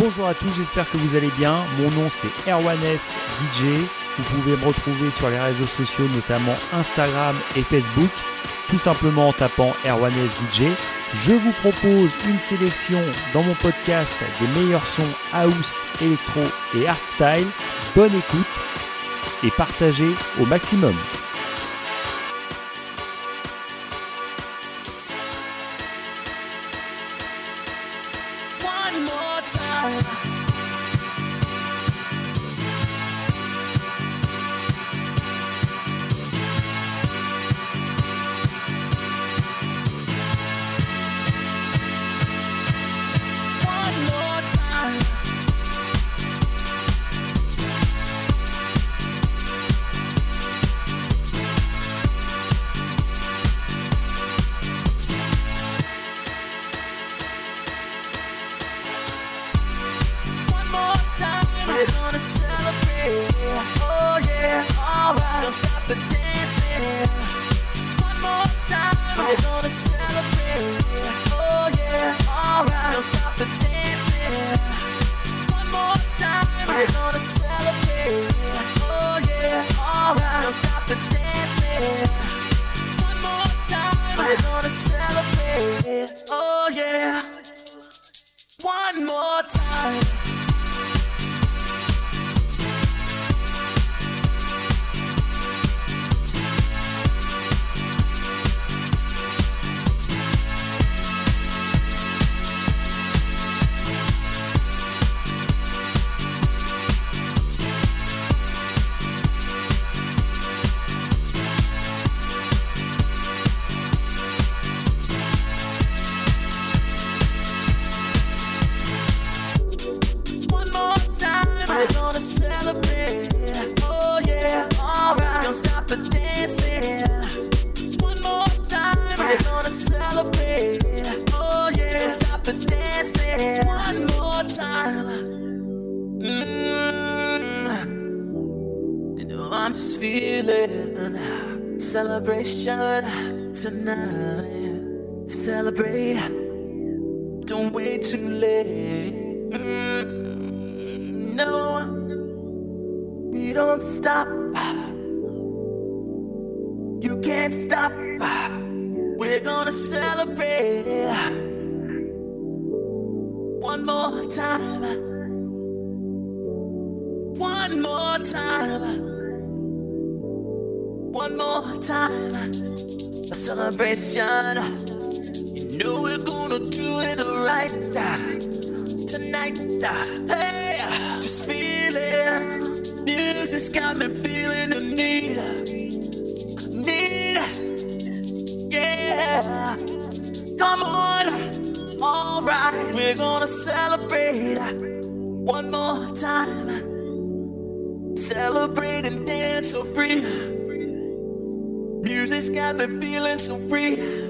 Bonjour à tous, j'espère que vous allez bien. Mon nom c'est Erwanes DJ. Vous pouvez me retrouver sur les réseaux sociaux, notamment Instagram et Facebook, tout simplement en tapant Erwanes DJ. Je vous propose une sélection dans mon podcast des meilleurs sons house, électro et hardstyle. Bonne écoute et partagez au maximum. one more time. Celebration gonna do it right tonight. Hey, just feel it. Music's got me feeling the need. Need. Yeah. Come on. Alright, we're gonna celebrate one more time. Celebrate and dance so free. Music's got me feeling so free.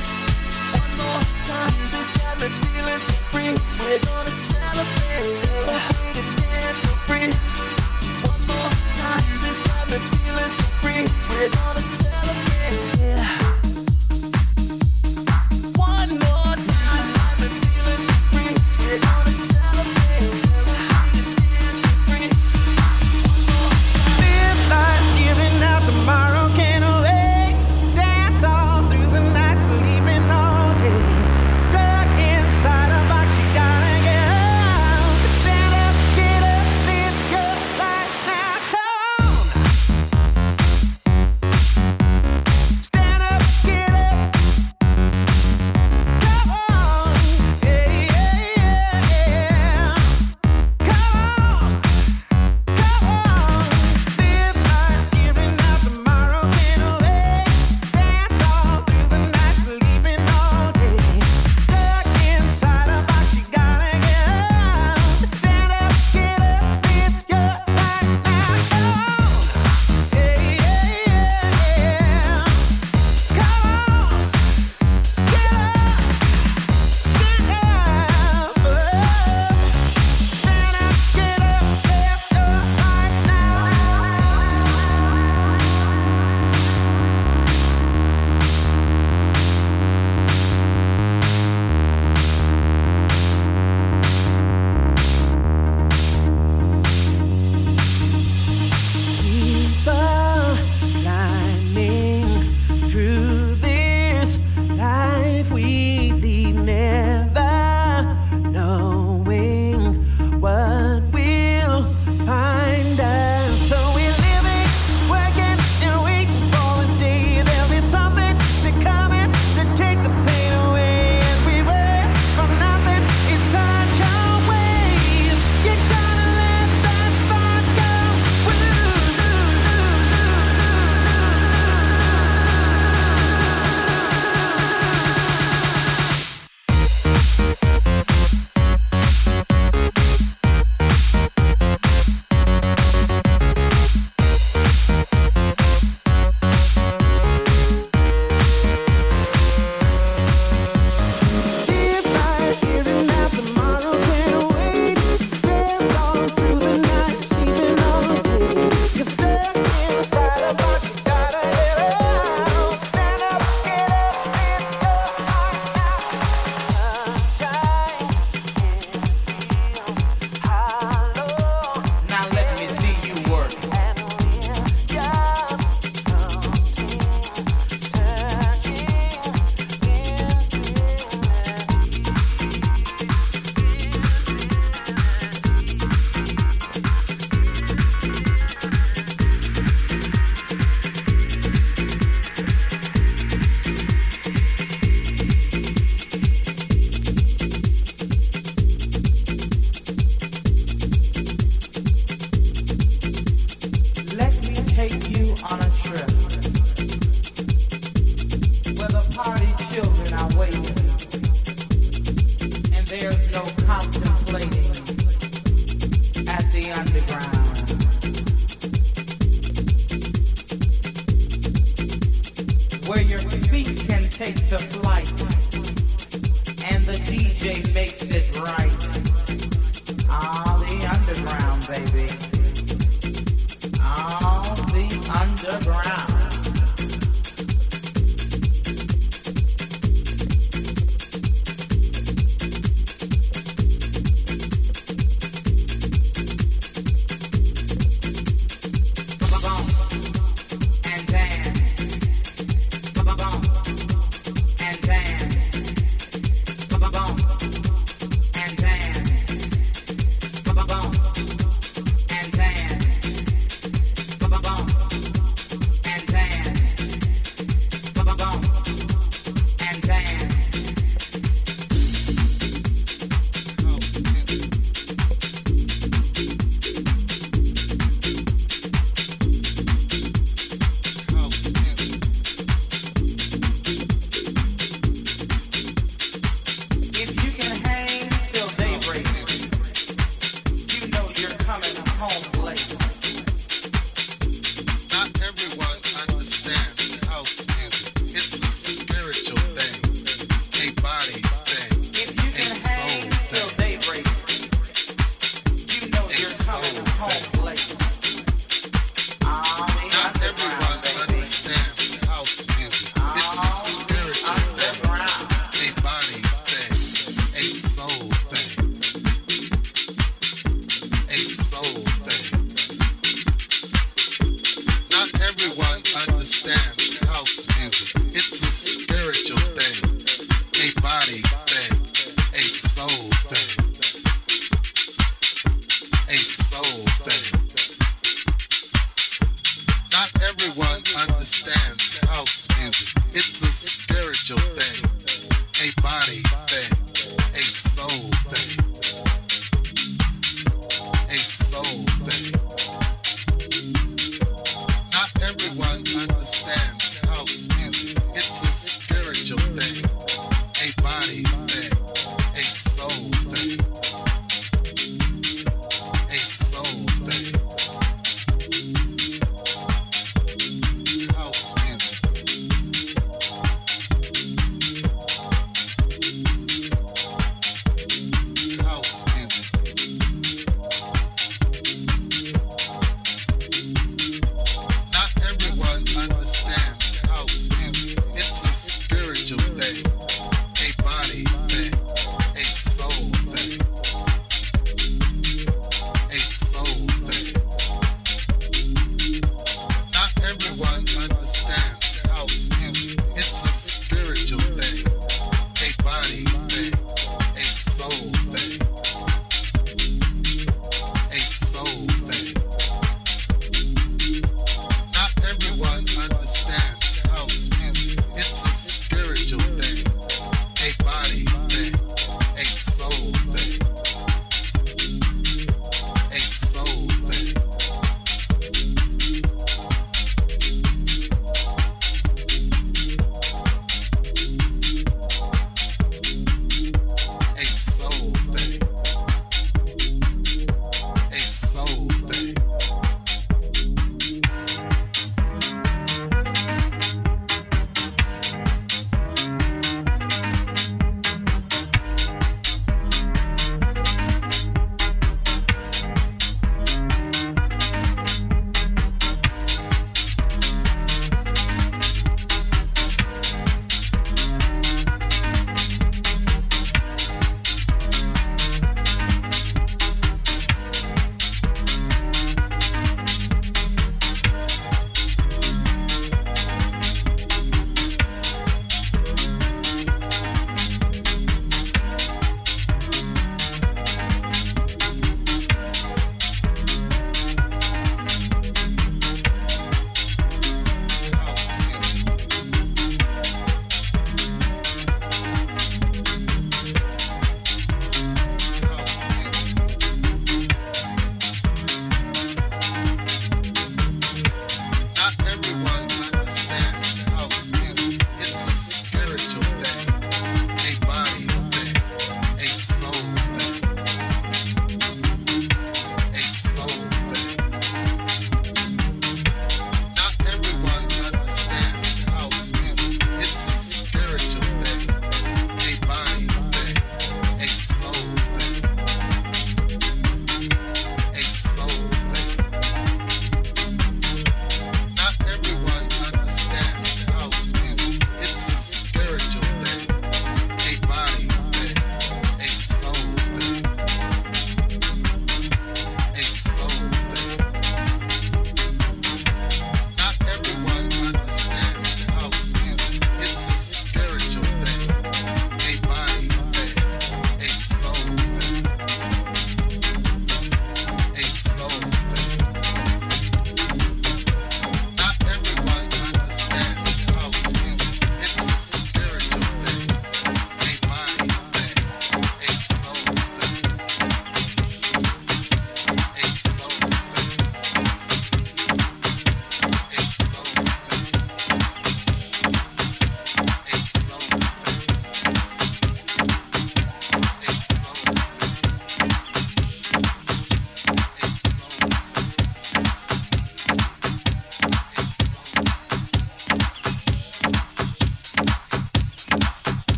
got me feeling so free. We're gonna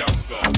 jungle.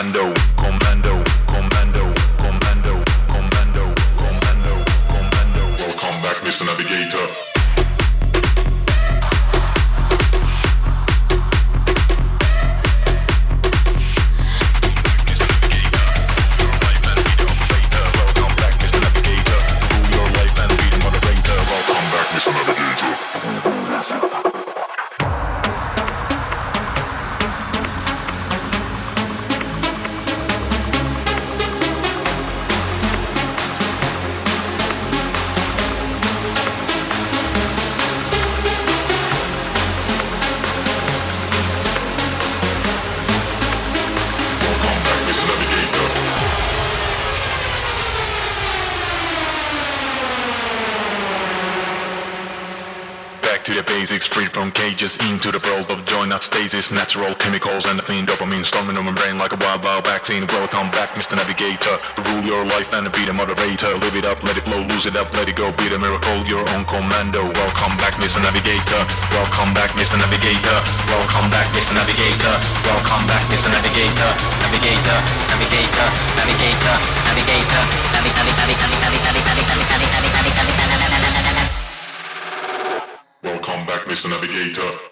Thunder. from cages into the world of joy, not stasis. Natural chemicals and the clean dopamine storming on my brain like a wild wild vaccine. Welcome back, Mr. Navigator. To rule your life and be the moderator. Live it up, let it flow, lose it up, let it go. Be the miracle, your own commando. Welcome back, Mr. Navigator. Welcome back, Mr. Navigator. Welcome back, Mr. Navigator. Welcome back, Mr. Navigator. Navigator, Navigator, Navigator, Navigator, Navigator, Navigator, Navigator, Navigator, Navigator, Navigator, Navigator, Navigator, Navigator, Navigator, Mr. Navigator.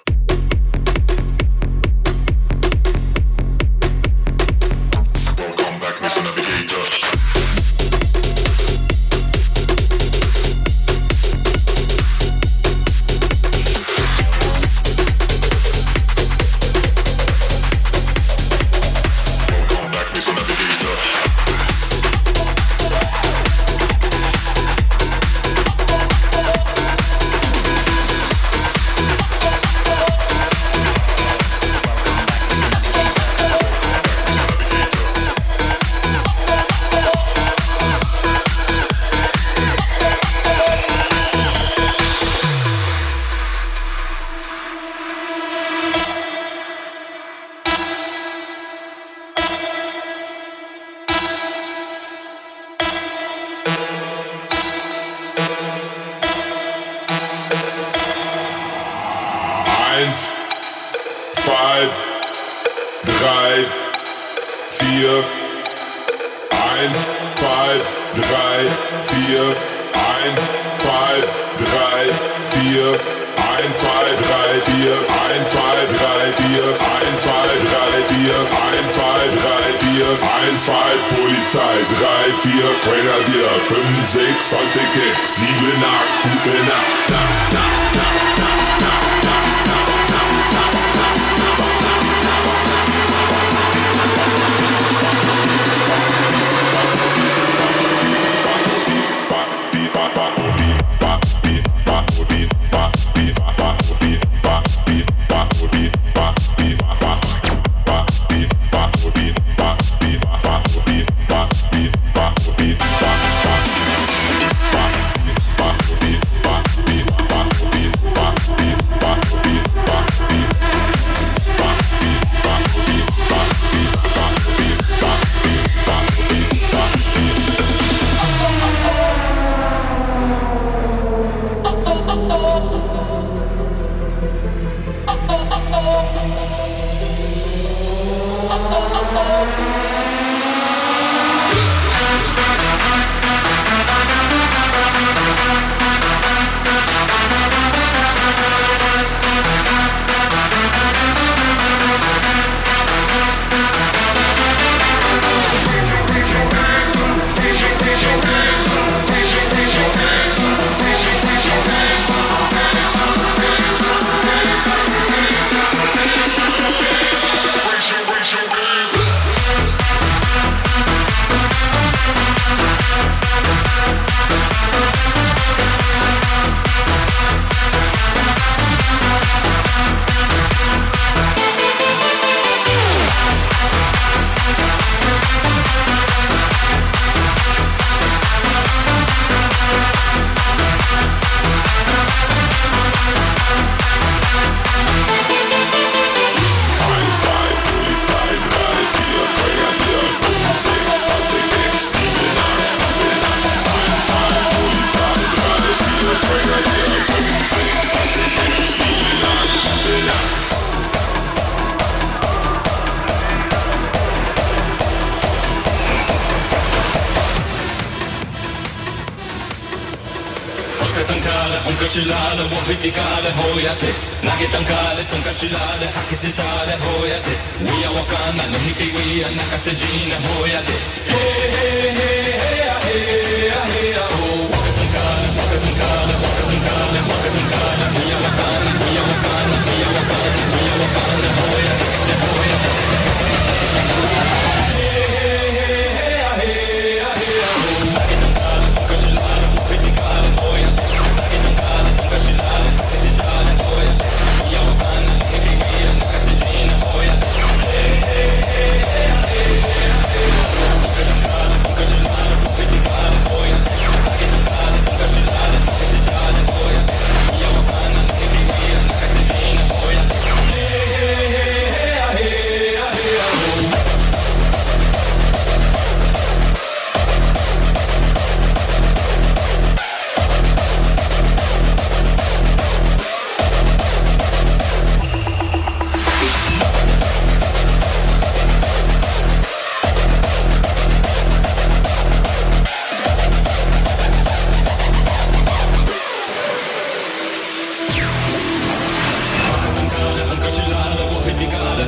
شلالة محيطي قالة هوياتي ناقتن قالة تنكا شلالة حكي ستالة هوياتي ويا وكانا نهيتي ويا نكا سجينة هوياتي هي هي هي هي هي هي هو وقتن قالة وقتن قالة وقتن قالة وقتن قالة ويا وكانا ويا وكانا ويا وكانا ويا وكانا هوياتي هوياتي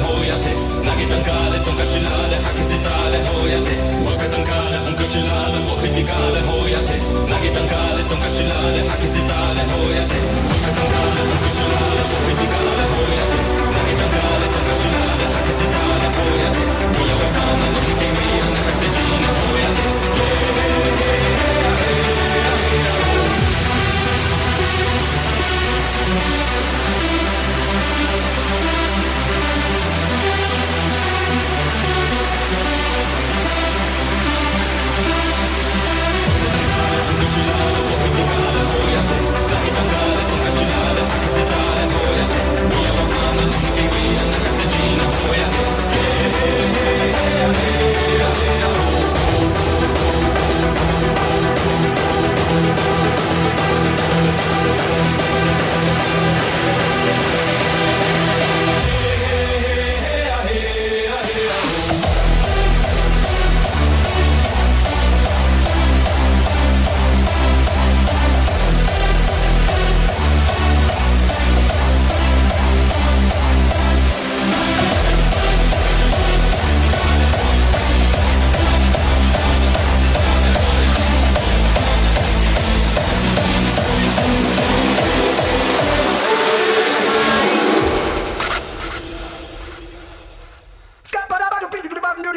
hoiate Nagitang kale tong kasilale Hakisitale hoiate Wakatang kale ang kasilale Mohitikale hoiate Nagitang kale tong kasilale Hakisitale hoiate Wakatang kale tong kasilale Mohitikale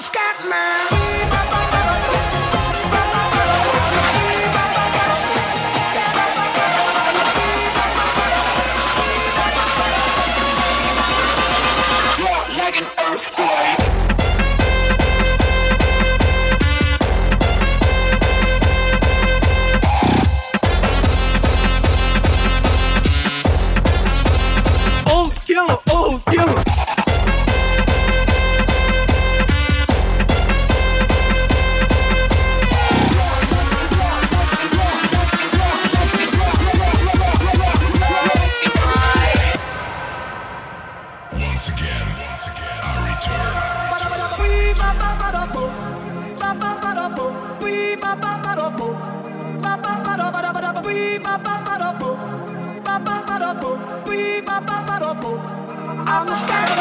scat man. I'm scared of